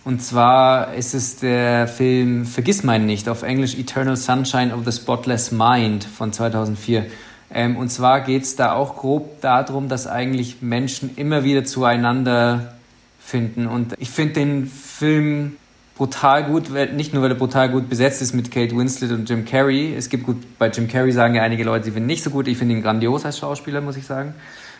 Und zwar ist es der Film Vergiss meinen nicht, auf Englisch Eternal Sunshine of the Spotless Mind von 2004. Ähm, und zwar geht es da auch grob darum, dass eigentlich Menschen immer wieder zueinander finden. Und ich finde den Film brutal gut, nicht nur weil er brutal gut besetzt ist mit Kate Winslet und Jim Carrey. Es gibt gut, bei Jim Carrey sagen ja einige Leute, sie finden ihn nicht so gut. Ich finde ihn grandios als Schauspieler, muss ich sagen.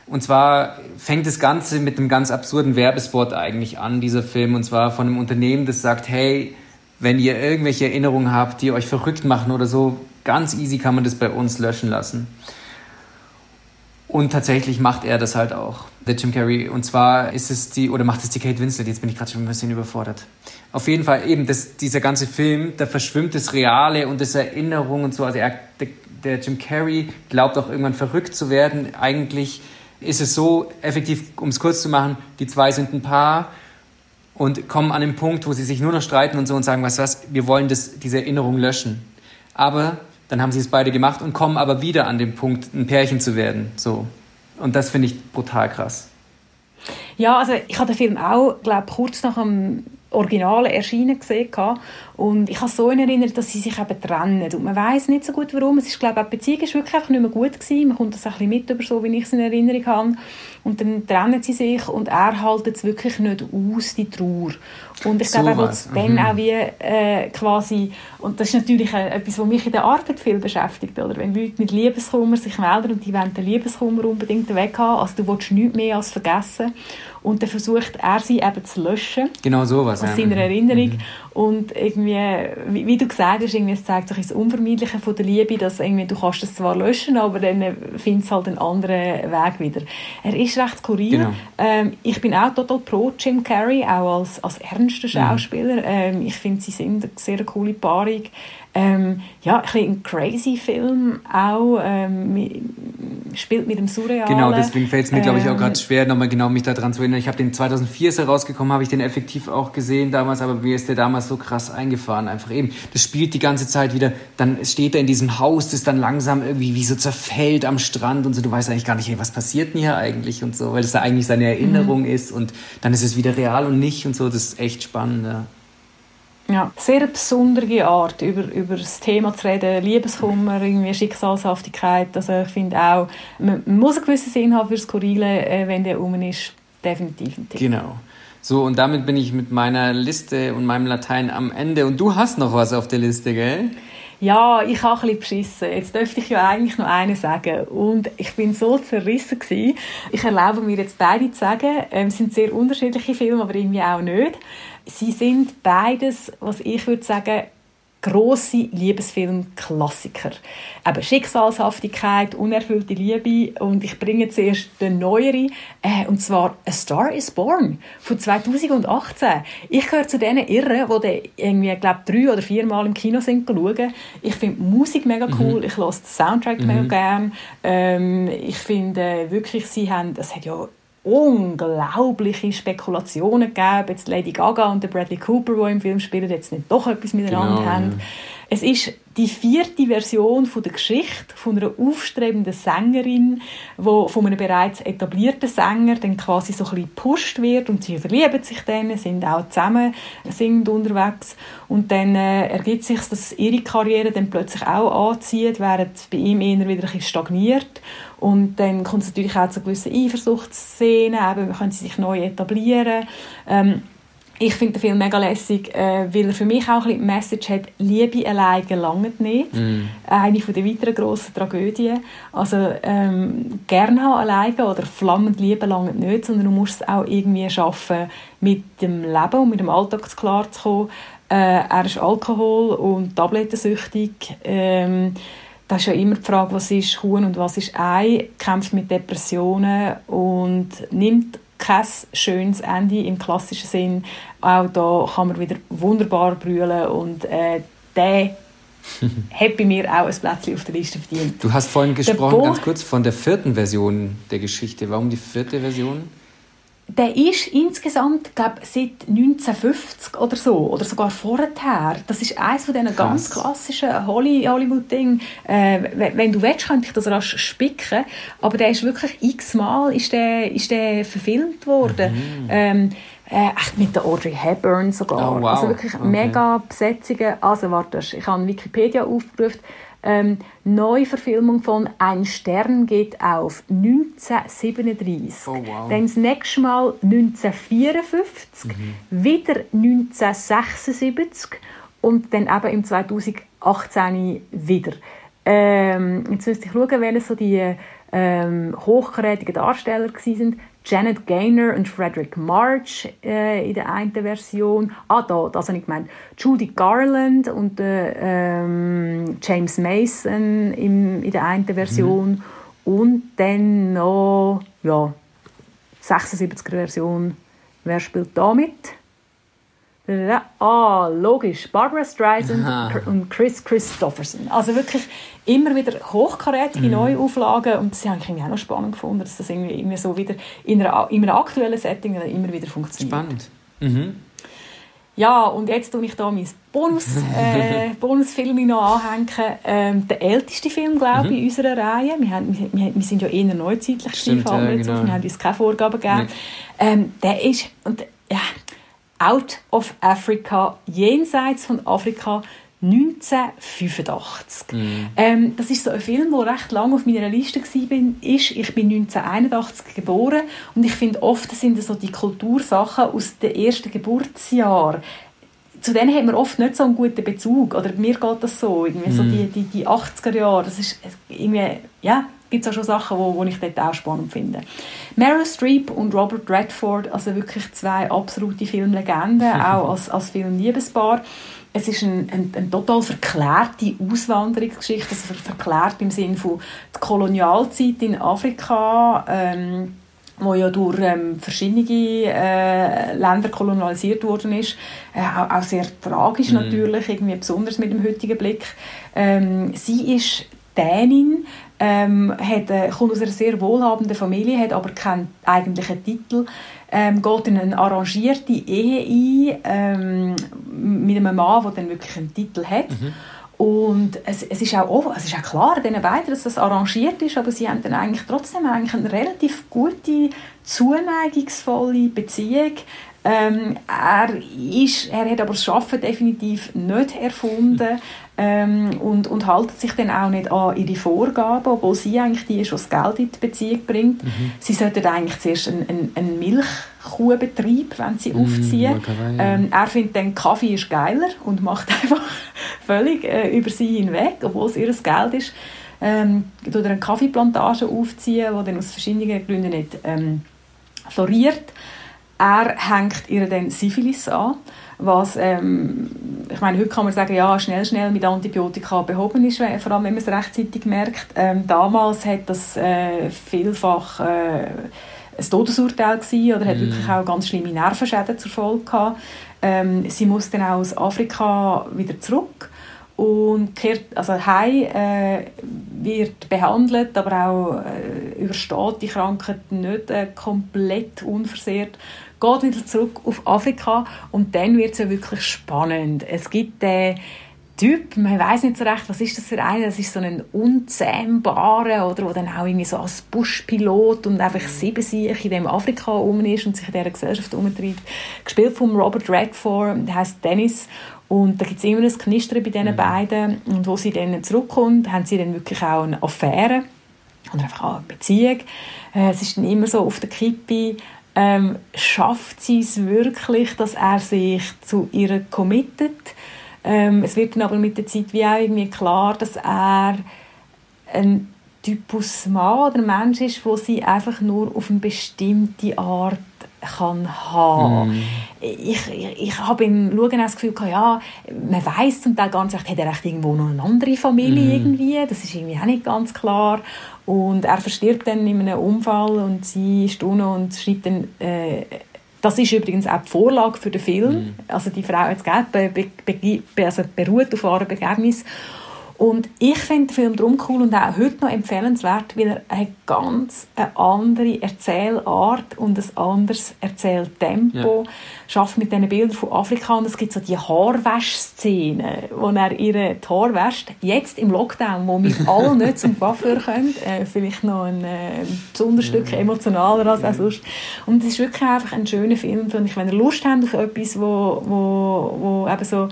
Und zwar fängt das Ganze mit einem ganz absurden Werbespot eigentlich an, dieser Film. Und zwar von einem Unternehmen, das sagt, hey, wenn ihr irgendwelche Erinnerungen habt, die euch verrückt machen oder so, ganz easy kann man das bei uns löschen lassen. Und tatsächlich macht er das halt auch, der Jim Carrey. Und zwar ist es die, oder macht es die Kate Winslet, jetzt bin ich gerade schon ein bisschen überfordert. Auf jeden Fall eben, das, dieser ganze Film, da verschwimmt das Reale und das Erinnerung und so. Also er, der, der Jim Carrey glaubt auch irgendwann verrückt zu werden. Eigentlich ist es so, effektiv, um es kurz zu machen, die zwei sind ein Paar und kommen an den Punkt, wo sie sich nur noch streiten und so und sagen, was was, wir wollen das, diese Erinnerung löschen. Aber dann haben sie es beide gemacht und kommen aber wieder an den Punkt, ein Pärchen zu werden. So. Und das finde ich brutal krass. Ja, also ich habe den Film auch, glaube kurz nach dem Originalen erschienen gesehen und ich habe so in Erinnerung, dass sie sich eben trennen und man weiß nicht so gut warum. Es ist glaube ich, die Beziehung ist wirklich einfach nicht mehr gut gewesen. Man kommt das ein bisschen mit über so, wie ich es in Erinnerung habe und dann trennen sie sich und er hält es wirklich nicht aus, die Trauer. Und ich so glaube, er will dann mhm. auch wie äh, quasi, und das ist natürlich äh, etwas, was mich in der Arbeit viel beschäftigt, oder? wenn Leute mit Liebeskummer sich melden und die wollen den Liebeskummer unbedingt weg haben, also du willst nichts mehr als vergessen und dann versucht er sie eben zu löschen. Genau sowas. Aus ja. seiner Erinnerung. Mhm. Und irgendwie, wie, wie, du gesagt hast, irgendwie, es zeigt sich das Unvermeidliche von der Liebe, dass irgendwie, du kannst es zwar löschen, aber dann findest du halt einen anderen Weg wieder. Er ist recht skurril. Genau. Ähm, ich bin auch total pro Jim Carrey, auch als, als ernster mhm. Schauspieler. Mhm. Ähm, ich finde, sie sind eine sehr coole Paarung. Ähm, ja, ein, ein crazy Film auch, ähm, spielt mit dem Surrealen. Genau, deswegen fällt es mir, glaube ich, auch gerade ähm, schwer, nochmal genau mich daran zu erinnern. Ich habe den 2004 ist herausgekommen, habe ich den effektiv auch gesehen damals, aber mir ist der damals so krass eingefahren. Einfach eben, das spielt die ganze Zeit wieder, dann steht er in diesem Haus, das dann langsam irgendwie wie so zerfällt am Strand und so, du weißt eigentlich gar nicht, hey, was passiert denn hier eigentlich und so, weil es da eigentlich seine Erinnerung mhm. ist und dann ist es wieder real und nicht und so, das ist echt spannend, ja. Ja, sehr besondere Art, über, über das Thema zu reden, Liebeskummer, irgendwie Schicksalshaftigkeit. Also ich finde auch, man, muss einen gewissen Sinn haben für Skurrile, äh, wenn der um ist. Definitiv ein Tipp. Genau. So, und damit bin ich mit meiner Liste und meinem Latein am Ende. Und du hast noch was auf der Liste, gell? Ja, ich habe ein bisschen beschissen. Jetzt dürfte ich ja eigentlich noch eine sagen. Und ich bin so zerrissen gewesen. Ich erlaube mir jetzt beide zu sagen. Ähm, es sind sehr unterschiedliche Filme, aber irgendwie auch nicht. Sie sind beides, was ich würde sagen, grosse Liebesfilm-Klassiker. Eben Schicksalshaftigkeit, unerfüllte Liebe und ich bringe zuerst den neueren, äh, und zwar A Star is Born von 2018. Ich gehöre zu denen Irren, die irgendwie, glaube drei oder vier Mal im Kino sind schauen. Ich finde die Musik mega mhm. cool, mhm. ich höre den Soundtrack mhm. mega gerne. Ähm, ich finde wirklich, sie haben, es hat ja unglaubliche Spekulationen gegeben, jetzt Lady Gaga und der Bradley Cooper, die im Film spielen, jetzt nicht doch etwas miteinander genau, haben. Ja. Es ist die vierte Version von der Geschichte von einer aufstrebenden Sängerin, wo von einem bereits etablierten Sänger dann quasi so ein bisschen gepusht wird und sie verlieben sich dann, sind auch zusammen singend unterwegs und dann äh, ergibt sich, dass ihre Karriere dann plötzlich auch anzieht, während bei ihm eher wieder ein bisschen stagniert und dann kommt es natürlich auch zu gewissen Eifersuchtsszenen, eben, können sie sich neu etablieren. Ähm, ich finde den Film mega lässig, äh, weil er für mich auch ein bisschen die Message hat, Liebe alleine gelangt nicht. Mm. Eine von der weiteren grossen Tragödien. Also ähm, gerne haben alleine oder flammend Liebe langt nicht, sondern du musst es auch irgendwie schaffen, mit dem Leben und mit dem Alltag klarzukommen. Äh, er ist Alkohol- und tablettensüchtig. Ähm, das ist ja immer die Frage, was ist Huhn und was ist Ei, kämpft mit Depressionen und nimmt kein schönes Ende im klassischen Sinn. Auch da kann man wieder wunderbar brüllen und äh, der [laughs] hat bei mir auch ein Plätzchen auf der Liste verdient. Du hast vorhin gesprochen, ganz kurz, von der vierten Version der Geschichte. Warum die vierte Version? Der ist insgesamt, glaube seit 1950 oder so, oder sogar vorher. Das ist eines von diesen ganz klassischen Hollywood-Dingen. Äh, wenn du willst, könnte ich das rasch spicken. Aber der ist wirklich x-mal ist der, ist der verfilmt worden. Mhm. Ähm, äh, echt mit der Audrey Hepburn sogar. Oh, wow. Also wirklich okay. mega Besetzungen. Also warte, ich habe Wikipedia aufgerufen. Ähm, Neuverfilmung von Ein Stern geht auf 1937. Oh, wow. Dann das nächste Mal 1954, mhm. wieder 1976 und dann eben im 2018 wieder. Ähm, jetzt müsste ich schauen, welche so die ähm, hochkarätigen Darsteller waren. Janet Gaynor und Frederick March äh, in der einen Version. Ah, da, das habe ich gemeint. Judy Garland und äh, ähm, James Mason im, in der einen Version. Mhm. Und dann noch, ja, 76er Version. Wer spielt da mit? Ah, logisch. Barbara Streisand Aha. und Chris Christopherson. Also wirklich immer wieder hochkarätige mm. Neuauflagen und das habe ich auch noch spannend gefunden, dass das irgendwie, irgendwie so wieder in, einer, in einem aktuellen Setting immer wieder funktioniert. Spannend. Mhm. Ja, und jetzt tue ich da mein Bonus, äh, [laughs] Bonusfilm noch anhängen. Ähm, der älteste Film, glaube ich, mhm. in unserer Reihe. Wir, haben, wir, wir sind ja eher neuzeitlich, Stimmt, ja, genau. wir haben uns keine Vorgaben gegeben. Ähm, der ist, und, ja, Out of Africa, jenseits von Afrika, 1985. Mm. Ähm, das ist so ein Film, der recht lange auf meiner Liste war. Ich bin 1981 geboren und ich finde, oft sind das so die Kultursachen aus dem ersten Geburtsjahr. Zu denen hat man oft nicht so einen guten Bezug. Oder mir geht das so. Irgendwie mm. so die, die, die 80er Jahre. Das ist irgendwie, ja, gibt es auch schon Sachen, wo, wo ich dort auch spannend finde. Meryl Streep und Robert Redford, also wirklich zwei absolute Filmlegenden, [laughs] auch als, als Filmliebespaar. Es ist eine ein, ein total verklärte Auswanderungsgeschichte, also verklärt im Sinne von der Kolonialzeit in Afrika, ähm, wo ja durch ähm, verschiedene äh, Länder kolonialisiert worden ist. Äh, auch, auch, sehr tragisch mm. natürlich, irgendwie besonders mit dem heutigen Blick. Ähm, sie ist Dänin, ähm, hat, äh, kommt aus einer sehr wohlhabenden Familie, hat aber keinen eigentlichen Titel, ähm, geht in eine arrangierte Ehe ein ähm, mit einem Mann, der dann wirklich einen Titel hat. Mhm. Und es, es, ist auch, es ist auch klar diesen beiden, dass das arrangiert ist, aber sie haben dann eigentlich trotzdem eigentlich eine relativ gute, zuneigungsvolle Beziehung. Ähm, er, ist, er hat aber das Arbeiten definitiv nicht erfunden [laughs] ähm, und, und halten sich dann auch nicht an ihre Vorgaben, obwohl sie eigentlich die ist, die das Geld in die Beziehung bringt. Mhm. Sie sollten eigentlich zuerst einen, einen Milchkuhbetrieb, wenn sie mhm, aufziehen. Ähm, er findet dann, Kaffee ist geiler und macht [laughs] einfach völlig äh, über sie hinweg, obwohl es ihr Geld ist. Ähm, oder eine Kaffeeplantage aufziehen, die dann aus verschiedenen Gründen nicht ähm, floriert. Er hängt ihr dann Syphilis an was, ähm, ich meine, heute kann man sagen, ja, schnell, schnell mit Antibiotika behoben ist, vor allem wenn man es rechtzeitig merkt. Ähm, damals hat das äh, vielfach äh, ein Todesurteil gewesen, oder hat mm. wirklich auch ganz schlimme Nervenschäden zur Folge gehabt. Ähm, sie muss dann auch aus Afrika wieder zurück und kehrt, also heim, äh, wird behandelt, aber auch äh, übersteht die Krankheit nicht äh, komplett unversehrt geht wieder zurück auf Afrika und dann wird es ja wirklich spannend. Es gibt den Typ, man weiß nicht so recht, was ist das für einer, das ist so ein unzähmbarer, oder, der dann auch irgendwie so als Buschpilot und einfach sieben sich in dem Afrika um ist und sich in dieser Gesellschaft umtreibt. Gespielt von Robert Redford, der heißt Dennis und da gibt es immer ein Knistern bei diesen mhm. beiden und wo sie dann zurückkommt, haben sie dann wirklich auch eine Affäre oder einfach auch eine Beziehung. Äh, es ist dann immer so auf der Kippe, ähm, schafft sie es wirklich, dass er sich zu ihr committet. Ähm, es wird dann aber mit der Zeit wie auch irgendwie klar, dass er ein Typus Mann oder Mensch ist, wo sie einfach nur auf eine bestimmte Art kann haben. Mm. Ich, ich, ich habe beim Schauen das Gefühl gehabt, ja, man weiß zum Teil ganz recht, hat er echt irgendwo noch eine andere Familie mm. irgendwie, das ist irgendwie auch nicht ganz klar. Und er verstirbt dann in einem Unfall und sie ist unten und schreibt dann, äh, das ist übrigens auch die Vorlage für den Film. Mm. Also die Frau jetzt be, be, be, also beruht auf wahren Begäbnis. Und ich finde den Film darum cool und auch heute noch empfehlenswert, weil er eine ganz eine andere Erzählart und ein anderes Erzähltempo ja. schafft mit diesen Bildern von Afrika. Und es gibt so die Haarwäschszene, wo er ihre Haare wäscht. Jetzt im Lockdown, wo wir alle nicht zum Coiffeur können. Äh, vielleicht noch ein äh, besonderes Stück emotionaler als ja. sonst. Und es ist wirklich einfach ein schöner Film, finde ich. Wenn ihr Lust habt auf etwas, wo, wo, wo eben so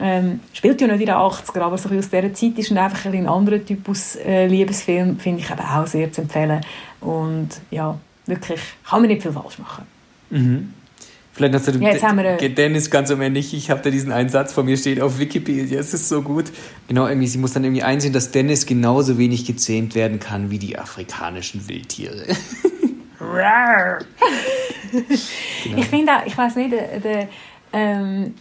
ähm, spielt ja nicht in den 80er, aber so aus dieser Zeit ist und einfach ein, ein anderer Typus äh, Liebesfilm, finde ich eben auch sehr zu empfehlen. Und ja, wirklich, kann man nicht viel falsch machen. Mhm. Vielleicht hast du ja, jetzt haben wir, äh, Dennis ganz am Ende nicht. Ich habe da diesen einen Satz von mir steht auf Wikipedia. Es ist so gut. Genau, irgendwie, sie muss dann irgendwie einsehen, dass Dennis genauso wenig gezähmt werden kann wie die afrikanischen Wildtiere. [laughs] genau. Ich finde auch, ich weiß nicht, der, der ähm,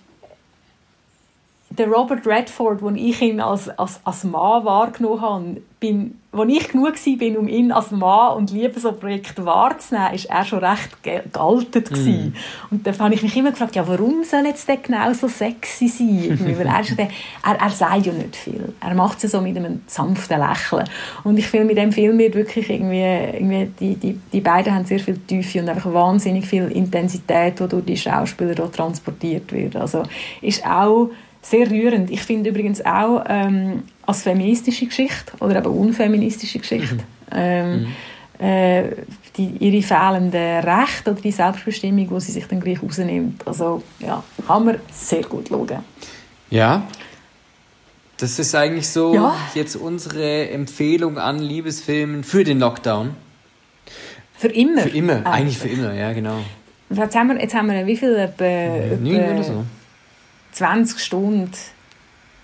der Robert Redford, den ich ihn als, als, als Mann wahrgenommen habe, bin, als ich genug war, um ihn als Mann und Liebesobjekt wahrzunehmen, ist er schon recht gealtet. Mm. Und da habe ich mich immer gefragt, ja, warum soll jetzt der genau so sexy sein? [laughs] Weil er, der, er, er sagt ja nicht viel. Er macht es so mit einem sanften Lächeln. Und ich finde, mit dem Film wird wirklich irgendwie, irgendwie die, die, die beiden haben sehr viel Tiefe und einfach wahnsinnig viel Intensität, die durch die Schauspieler transportiert wird. Also ist auch sehr rührend. Ich finde übrigens auch ähm, als feministische Geschichte oder eben unfeministische Geschichte mhm. ähm, mhm. äh, die, ihre fehlenden Rechte oder die Selbstbestimmung, die sie sich dann gleich rausnimmt. Also ja, kann man sehr gut schauen. Ja, das ist eigentlich so ja. jetzt unsere Empfehlung an Liebesfilmen für den Lockdown. Für immer? Für immer, ah, eigentlich für immer, ja genau. Jetzt haben wir, jetzt haben wir wie viel? Etwa, etwa, oder so. 20 Stunden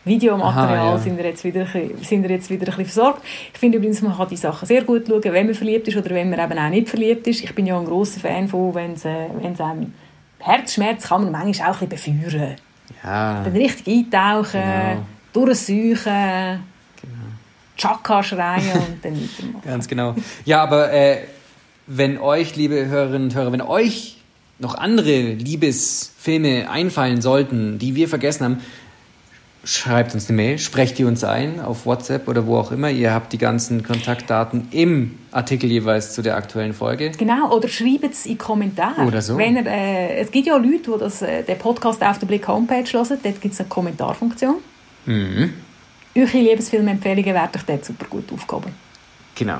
Videomaterial Aha, ja. sind, wir jetzt wieder, sind wir jetzt wieder ein bisschen versorgt. Ich finde übrigens, man kann die Sachen sehr gut schauen, wenn man verliebt ist oder wenn man eben auch nicht verliebt ist. Ich bin ja ein grosser Fan von, wenn es, äh, einem Herzschmerz kann man manchmal auch ein bisschen befeuern. Ja. Dann richtig eintauchen, genau. durchsuchen, genau. Chaka schreien und dann [laughs] weitermachen. Ganz genau. Ja, aber äh, wenn euch, liebe Hörerinnen und Hörer, wenn euch noch andere Liebesfilme einfallen sollten, die wir vergessen haben, schreibt uns eine Mail, sprecht die uns ein auf WhatsApp oder wo auch immer. Ihr habt die ganzen Kontaktdaten im Artikel jeweils zu der aktuellen Folge. Genau, oder schreibt es in Kommentare. Oder so. Wenn ihr, äh, es gibt ja Leute, die das, äh, den Podcast auf der Blick Homepage hören, dort gibt es eine Kommentarfunktion. Mhm. Eure Liebesfilmempfehlungen werden euch dort super gut aufgehoben. Genau.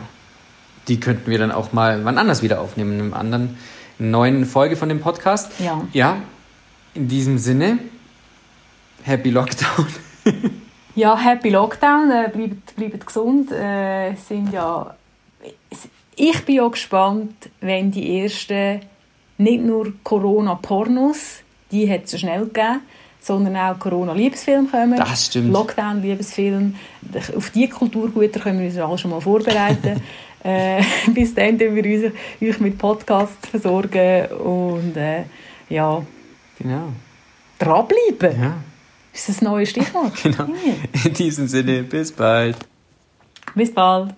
Die könnten wir dann auch mal wann anders wieder aufnehmen, in einem anderen neuen Folge von dem Podcast. Ja. Ja, in diesem Sinne, Happy Lockdown. [laughs] ja, Happy Lockdown, äh, bleibt, bleibt gesund. Äh, sind ja, ich bin ja gespannt, wenn die ersten, nicht nur Corona-Pornos, die hat es so schnell gegeben, sondern auch Corona-Liebesfilme kommen. Das stimmt. Lockdown-Liebesfilm. Auf diese Kulturgüter können wir uns alle schon mal vorbereiten. [laughs] Äh, [laughs] bis dann wir uns, euch mit Podcasts versorgen und äh, ja. Genau. Dranbleiben. Ja. Ist das ein neues Stichwort? genau. In diesem Sinne, bis bald. Bis bald.